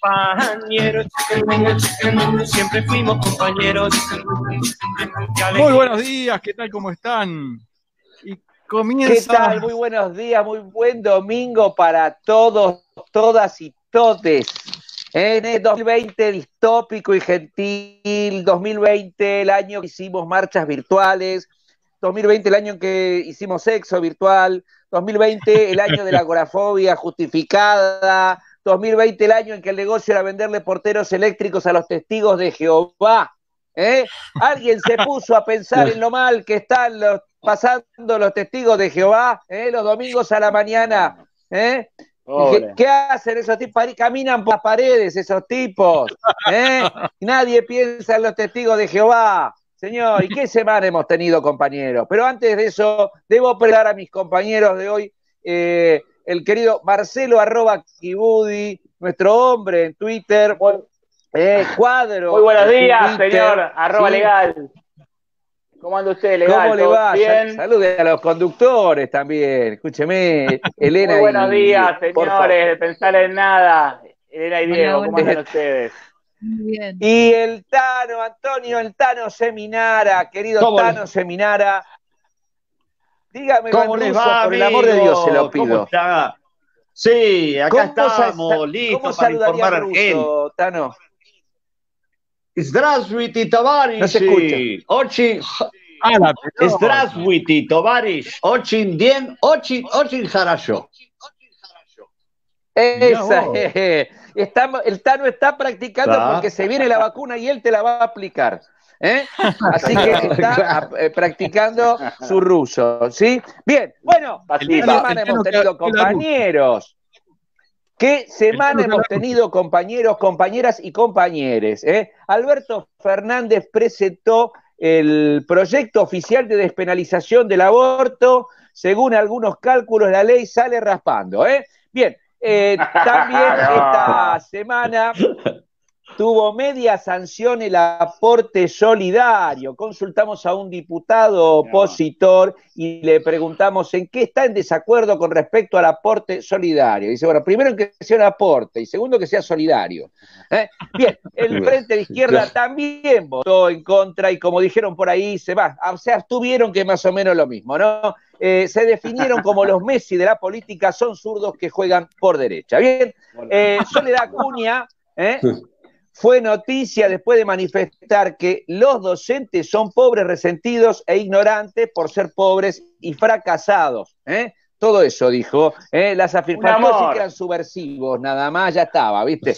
compañeros, siempre fuimos compañeros. Muy buenos días, ¿qué tal? ¿Cómo están? Y comienza... ¿Qué tal? Muy buenos días, muy buen domingo para todos, todas y todes. En el 2020 distópico y gentil, 2020 el año que hicimos marchas virtuales, 2020 el año en que hicimos sexo virtual, 2020 el año de la agorafobia justificada, 2020 el año en que el negocio era venderle porteros eléctricos a los testigos de Jehová. ¿eh? Alguien se puso a pensar en lo mal que están pasando los testigos de Jehová ¿eh? los domingos a la mañana. ¿eh? ¿Qué, hacen esos tipos? Caminan por las paredes esos tipos. Nadie piensa en los testigos de Jehová. Señor, ¿y qué semana hemos tenido, compañeros? Pero antes de eso, debo pregar a mis compañeros de hoy, eh, el querido Marcelo arroba Kibudi, nuestro hombre en Twitter, eh, cuadro. Muy buenos días, señor, arroba legal. ¿Cómo anda usted, legal? ¿Cómo le va? Salude a los conductores también. Escúcheme, Elena. Muy buenos días, señores, de pensar en nada. Elena y Diego, ¿cómo andan ustedes? Y el Tano, Antonio, el Tano Seminara, querido Tano Seminara. Dígame, ¿Cómo les va, por amigo? el amor de Dios se lo pido. ¿Cómo está? Sí, acá estamos, listos para informar a Russo, Tano? Zdravstvuyte, Tavares. No se escucha. Ochi... Zdravstvuyte, Ochin dien, ochin, ochin. Esa, jeje. El Tano está practicando ¿Está? porque se viene la vacuna y él te la va a aplicar. ¿Eh? Así que está eh, practicando su ruso, ¿sí? Bien, bueno, ¿qué semana hemos tenido compañeros? ¿Qué semana hemos tenido compañeros, compañeras y compañeres? ¿eh? Alberto Fernández presentó el proyecto oficial de despenalización del aborto. Según algunos cálculos, la ley sale raspando. ¿eh? Bien, eh, también esta semana tuvo media sanción el aporte solidario. Consultamos a un diputado opositor y le preguntamos en qué está en desacuerdo con respecto al aporte solidario. Dice, bueno, primero que sea un aporte y segundo que sea solidario. ¿eh? Bien, el Frente de Izquierda también votó en contra y como dijeron por ahí, se va, o sea, tuvieron que más o menos lo mismo, ¿no? Eh, se definieron como los Messi de la política, son zurdos que juegan por derecha. Bien, eh, Soledad Cuña ¿eh? Fue noticia después de manifestar que los docentes son pobres, resentidos e ignorantes por ser pobres y fracasados. Todo eso dijo. Las afirmaciones que eran subversivos, nada más, ya estaba, ¿viste?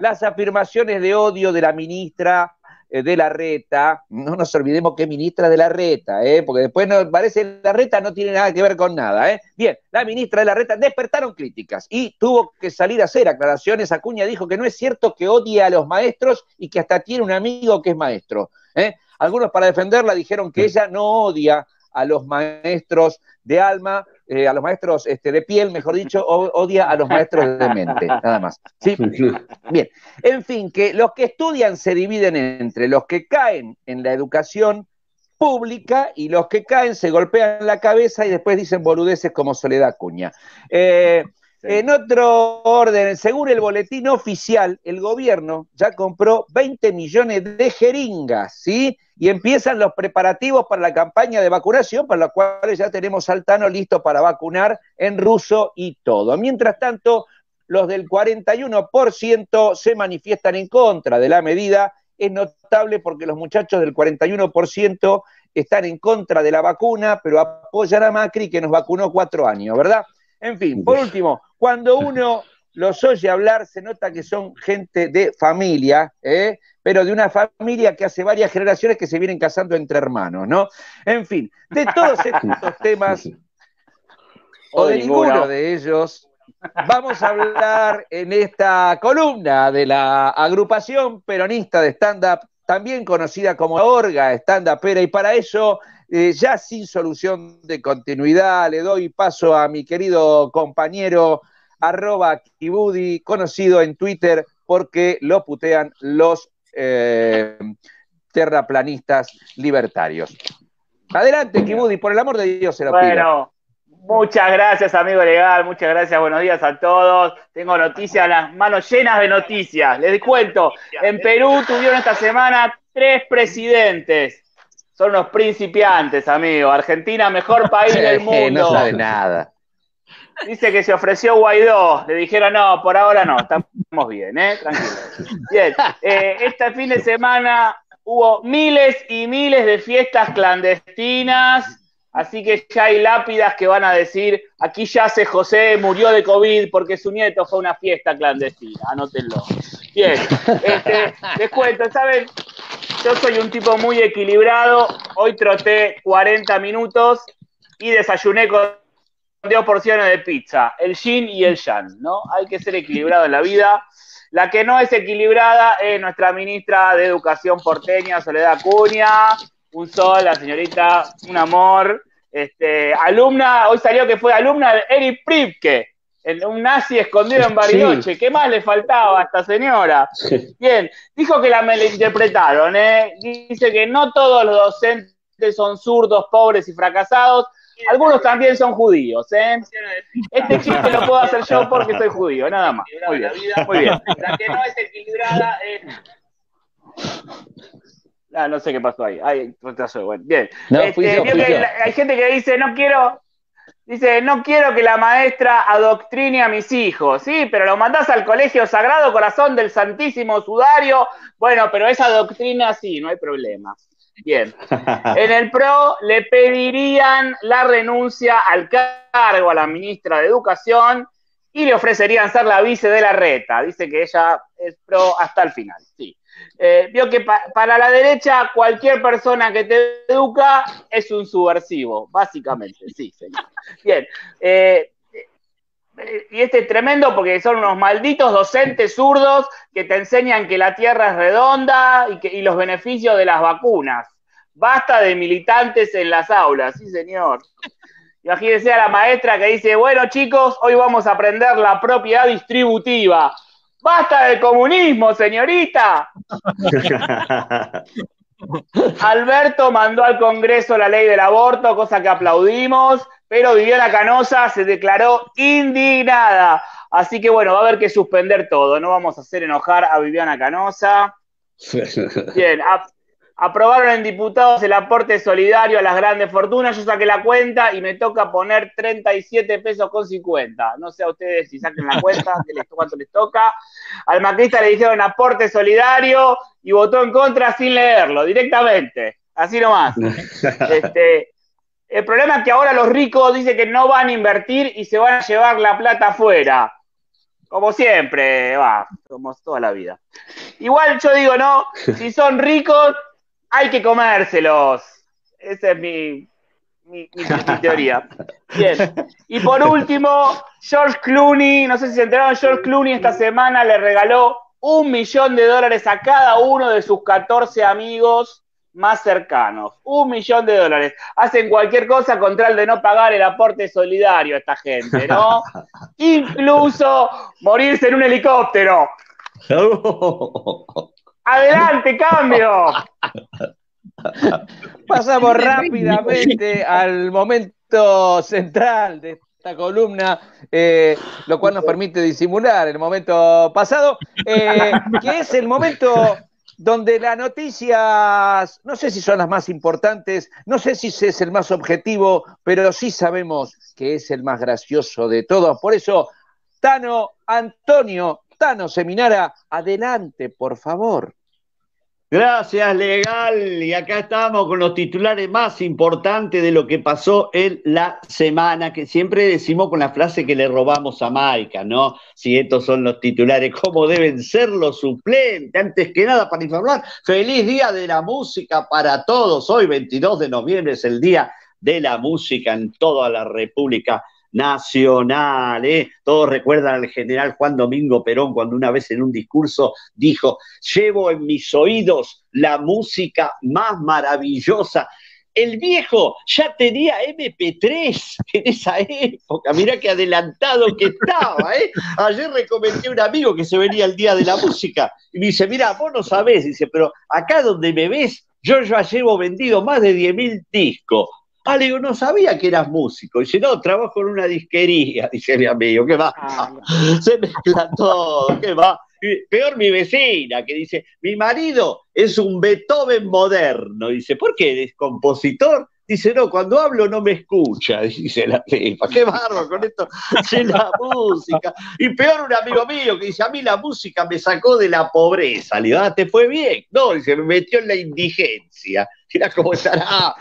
las afirmaciones de odio de la ministra eh, de la reta, no nos olvidemos que es ministra de la reta, ¿eh? porque después nos parece la reta no tiene nada que ver con nada. ¿eh? Bien, la ministra de la reta despertaron críticas y tuvo que salir a hacer aclaraciones. Acuña dijo que no es cierto que odie a los maestros y que hasta tiene un amigo que es maestro. ¿eh? Algunos para defenderla dijeron que ella no odia a los maestros de alma, eh, a los maestros este, de piel, mejor dicho, odia a los maestros de mente, nada más. ¿Sí? Bien, en fin, que los que estudian se dividen entre los que caen en la educación pública y los que caen se golpean la cabeza y después dicen boludeces como Soledad Cuña. Eh, en otro orden, según el boletín oficial, el gobierno ya compró 20 millones de jeringas, ¿sí? Y empiezan los preparativos para la campaña de vacunación, para la cual ya tenemos al Tano listo para vacunar en ruso y todo. Mientras tanto, los del 41% se manifiestan en contra de la medida. Es notable porque los muchachos del 41% están en contra de la vacuna, pero apoyan a Macri que nos vacunó cuatro años, ¿verdad? En fin, por último, cuando uno los oye hablar, se nota que son gente de familia, ¿eh? pero de una familia que hace varias generaciones que se vienen casando entre hermanos, ¿no? En fin, de todos estos temas, o de ninguno de ellos, vamos a hablar en esta columna de la agrupación peronista de stand-up, también conocida como Orga Stand Pera, y para eso eh, ya sin solución de continuidad, le doy paso a mi querido compañero arroba Kibudi, conocido en Twitter porque lo putean los eh, terraplanistas libertarios. Adelante, Kibudi, por el amor de Dios se lo bueno, Muchas gracias, amigo legal. Muchas gracias. Buenos días a todos. Tengo noticias, las manos llenas de noticias. Les cuento. En Perú tuvieron esta semana tres presidentes. Son unos principiantes, amigo. Argentina, mejor país del mundo. no sabe nada. Dice que se ofreció Guaidó. Le dijeron, no, por ahora no, estamos bien, ¿eh? Tranquilos. Bien, eh, este fin de semana hubo miles y miles de fiestas clandestinas. Así que ya hay lápidas que van a decir, aquí yace José, murió de COVID porque su nieto fue a una fiesta clandestina, anótenlo. Bien, este, les cuento, ¿saben? Yo soy un tipo muy equilibrado, hoy troté 40 minutos y desayuné con dos porciones de pizza, el yin y el yang, ¿no? Hay que ser equilibrado en la vida. La que no es equilibrada es nuestra ministra de Educación porteña, Soledad Cuña. Un sol, la señorita, un amor. Este, alumna, hoy salió que fue alumna de Eric Pripke, un nazi escondido en Bariloche. ¿Qué más le faltaba a esta señora? Bien, dijo que la malinterpretaron, ¿eh? Dice que no todos los docentes son zurdos, pobres y fracasados, algunos también son judíos, ¿eh? Este chiste lo puedo hacer yo porque soy judío, nada más. Muy bien, muy bien. La que no es equilibrada es... Ah, no sé qué pasó ahí. Ay, bueno, bien. Este, hay gente que dice, no quiero, dice, no quiero que la maestra adoctrine a mis hijos, sí, pero lo mandás al colegio Sagrado Corazón del Santísimo Sudario. Bueno, pero esa doctrina sí, no hay problema. Bien. En el PRO le pedirían la renuncia al cargo a la ministra de Educación y le ofrecerían ser la vice de la reta. Dice que ella es PRO hasta el final. Sí. Eh, vio que para la derecha cualquier persona que te educa es un subversivo, básicamente. Sí, señor. Bien. Eh, eh, y este es tremendo porque son unos malditos docentes zurdos que te enseñan que la Tierra es redonda y, que, y los beneficios de las vacunas. Basta de militantes en las aulas, sí señor. Imagínense a la maestra que dice, bueno chicos, hoy vamos a aprender la propiedad distributiva. Basta de comunismo, señorita. Alberto mandó al Congreso la ley del aborto, cosa que aplaudimos pero Viviana Canosa se declaró indignada. Así que bueno, va a haber que suspender todo. No vamos a hacer enojar a Viviana Canosa. Bien, aprobaron en diputados el aporte solidario a las grandes fortunas. Yo saqué la cuenta y me toca poner 37 pesos con 50. No sé a ustedes si saquen la cuenta, cuánto les toca. Al macrista le dijeron aporte solidario y votó en contra sin leerlo, directamente. Así nomás. Este, el problema es que ahora los ricos dicen que no van a invertir y se van a llevar la plata afuera. Como siempre, va, como toda la vida. Igual yo digo, no, si son ricos, hay que comérselos. Esa es mi, mi, teoría. Bien. Y por último, George Clooney, no sé si se enteraron, George Clooney esta semana le regaló un millón de dólares a cada uno de sus 14 amigos más cercanos. Un millón de dólares. Hacen cualquier cosa contra el de no pagar el aporte solidario a esta gente, ¿no? Incluso morirse en un helicóptero. Adelante, cambio. Pasamos rápidamente al momento central de esta columna, eh, lo cual nos permite disimular el momento pasado, eh, que es el momento donde las noticias, no sé si son las más importantes, no sé si es el más objetivo, pero sí sabemos que es el más gracioso de todos. Por eso, Tano Antonio, Tano Seminara, adelante, por favor. Gracias, legal. Y acá estamos con los titulares más importantes de lo que pasó en la semana, que siempre decimos con la frase que le robamos a Maika, ¿no? Si estos son los titulares, ¿cómo deben ser los suplentes? Antes que nada, para informar, feliz día de la música para todos. Hoy, 22 de noviembre, es el día de la música en toda la República nacional. ¿eh? Todos recuerdan al general Juan Domingo Perón cuando una vez en un discurso dijo, llevo en mis oídos la música más maravillosa. El viejo ya tenía MP3 en esa época, mirá qué adelantado que estaba. ¿eh? Ayer recomendé a un amigo que se venía el día de la música y me dice, mira, vos no sabés, dice, pero acá donde me ves, yo ya llevo vendido más de 10.000 discos Ah, le digo, no sabía que eras músico. Dice, no, trabajo en una disquería, dice mi amigo, ¿qué va? Ah, Se mezcla todo, ¿qué va? Peor mi vecina, que dice, mi marido es un Beethoven moderno. Dice, ¿por qué eres compositor? Dice, no, cuando hablo no me escucha, dice la tipa. Qué barro con esto de la música. Y peor un amigo mío que dice, a mí la música me sacó de la pobreza. Le digo, ah, ¿te fue bien? No, dice, me metió en la indigencia. Mira cómo estará.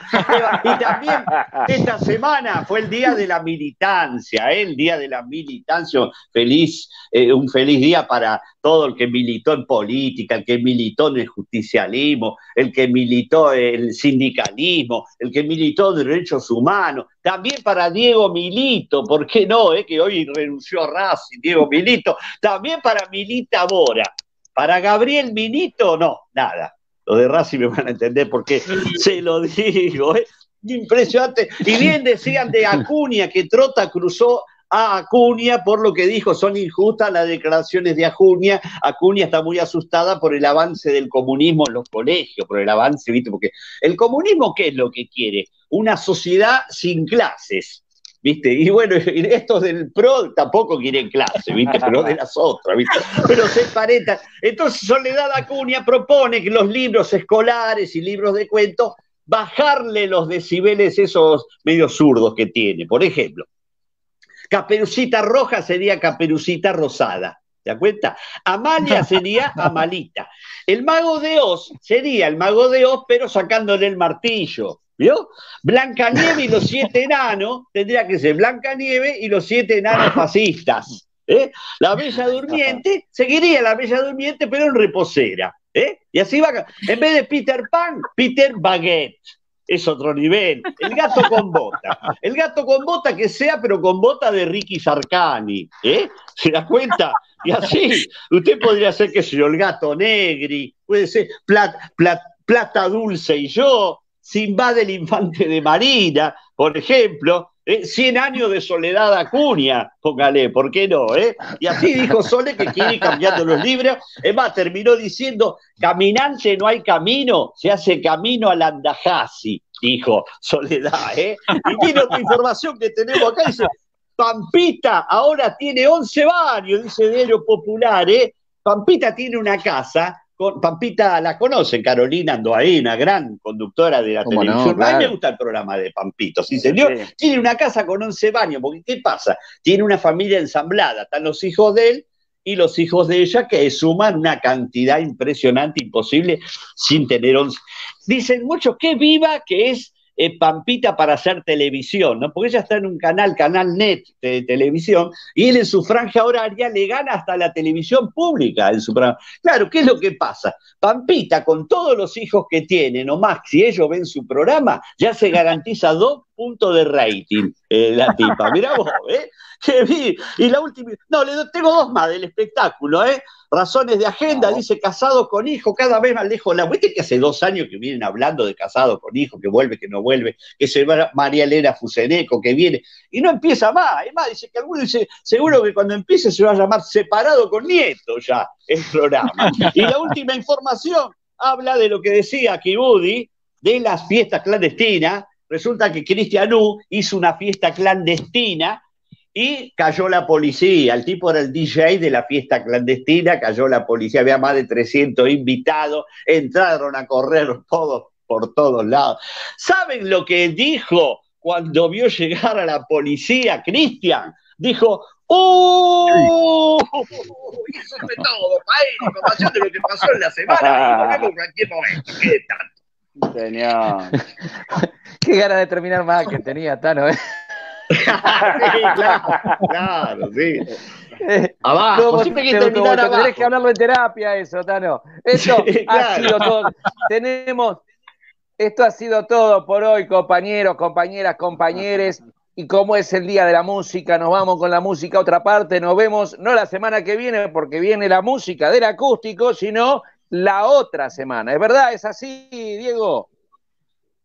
Y también esta semana fue el día de la militancia, ¿eh? el día de la militancia. Feliz, eh, un feliz día para todo el que militó en política, el que militó en el justicialismo, el que militó en el sindicalismo, el que militó en derechos humanos. También para Diego Milito, ¿por qué no? Eh? Que hoy renunció a Racing, Diego Milito. También para Milita Bora. Para Gabriel Milito, no, nada los de Racing me van a entender porque se lo digo, ¿eh? impresionante. Y bien decían de Acuña, que Trota cruzó a Acuña por lo que dijo, son injustas las declaraciones de Acuña. Acuña está muy asustada por el avance del comunismo en los colegios, por el avance, ¿viste? Porque el comunismo, ¿qué es lo que quiere? Una sociedad sin clases. ¿Viste? Y bueno, estos del PRO tampoco quieren clase, ¿viste? Pero de las otras, ¿viste? Pero se parentan. Entonces Soledad Acuña propone que los libros escolares y libros de cuentos, bajarle los decibeles esos medio zurdos que tiene. Por ejemplo, Caperucita Roja sería Caperucita Rosada. ¿Te das cuenta? Amalia sería Amalita. El mago de Oz sería el mago de Oz, pero sacándole el martillo. ¿Vio? Nieve y los siete enanos, tendría que ser Blanca Nieve y los siete enanos fascistas. ¿eh? La Bella Durmiente seguiría la Bella Durmiente, pero en reposera. ¿eh? Y así va. En vez de Peter Pan, Peter Baguette. Es otro nivel. El gato con bota. El gato con bota que sea, pero con bota de Ricky Sarcani. ¿eh? ¿Se da cuenta? Y así, usted podría ser, qué sé yo, el gato negri, puede ser plata dulce y yo, Simba del infante de Marina, por ejemplo, ¿eh? 100 años de soledad Acuña, póngale, ¿por qué no? Eh? Y así dijo Sole que quiere ir cambiando los libros. Es más, terminó diciendo, caminante no hay camino, se hace camino al Andajasi, dijo Soledad. ¿eh? Y tiene otra información que tenemos acá, dice, Pampita ahora tiene 11 baños, dice Diario Popular, ¿eh? Pampita tiene una casa Pampita la conocen, Carolina una gran conductora de la televisión. A mí me gusta el programa de Pampito, sí, señor. Tiene una casa con 11 baños, porque ¿qué pasa? Tiene una familia ensamblada, están los hijos de él y los hijos de ella que suman una cantidad impresionante, imposible, sin tener 11. Dicen muchos, qué viva que es Pampita para hacer televisión, ¿no? Porque ella está en un canal, Canal Net de televisión, y él en su franja horaria le gana hasta la televisión pública en su programa. Claro, ¿qué es lo que pasa? Pampita, con todos los hijos que tiene, nomás, si ellos ven su programa, ya se garantiza dos puntos de rating, eh, la tipa. Mirá vos, ¿eh? Y la última, no, le tengo dos más del espectáculo, ¿eh? Razones de agenda, dice casado con hijo, cada vez más lejos. La ¿Viste que hace dos años que vienen hablando de casado con hijo, que vuelve, que no vuelve, que se va María Elena Fuseneco, que viene, y no empieza más. Es más, dice que alguno dice, seguro que cuando empiece se va a llamar separado con nieto ya el programa. Y la última información habla de lo que decía Kibudi, de las fiestas clandestinas. Resulta que Cristian U hizo una fiesta clandestina y cayó la policía. El tipo era el DJ de la fiesta clandestina, cayó la policía, había más de 300 invitados, entraron a correr todos por todos lados. ¿Saben lo que dijo cuando vio llegar a la policía Cristian? Dijo, ¡Uh! Y eso fue todo, para información de lo que pasó en la semana. Y volvemos en cualquier momento. ¿Qué tanto? Señor. Qué ganas de terminar más que tenía Tano, ¿eh? Sí, claro, claro, sí. Abajo, siempre que terminar abajo. Tenés que hablarlo en terapia eso, Tano. Esto ha sido todo. Tenemos, esto ha sido todo por hoy, compañeros, compañeras, compañeres. Y como es el día de la música, nos vamos con la música a otra parte. Nos vemos no la semana que viene, porque viene la música del acústico, sino la otra semana. ¿Es verdad? ¿Es así, Diego?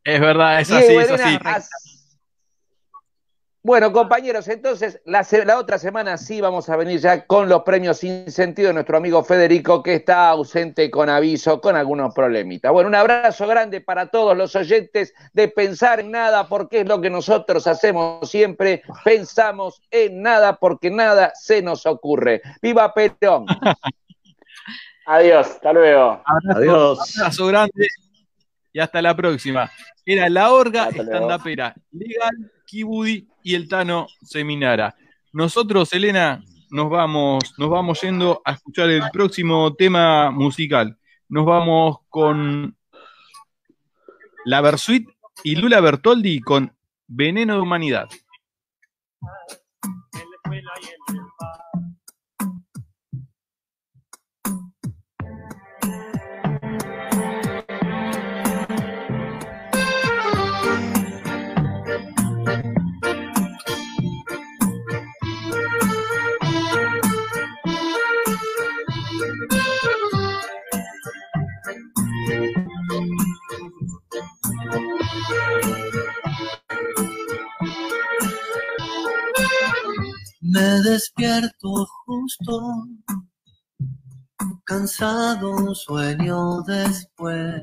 Es verdad, es así, es así. Bueno, compañeros, entonces la, otra semana sí vamos a venir ya con los premios sin sentido de nuestro amigo Federico, que está ausente con aviso, con algunos problemitas. Bueno, un abrazo grande para todos los oyentes de Pensar en Nada, porque es lo que nosotros hacemos siempre. Pensamos en nada porque nada se nos ocurre. ¡Viva Perón! Adiós, hasta luego. Adiós. Abrazo grande y hasta la próxima. Era La Orga Estandapera, Legal, Kibudi y el Tano Seminara. Nosotros, Elena, nos vamos, nos vamos yendo a escuchar el próximo tema musical. Nos vamos con La Versuit y Lula Bertoldi con Veneno de Humanidad. Despierto justo, cansado, un sueño después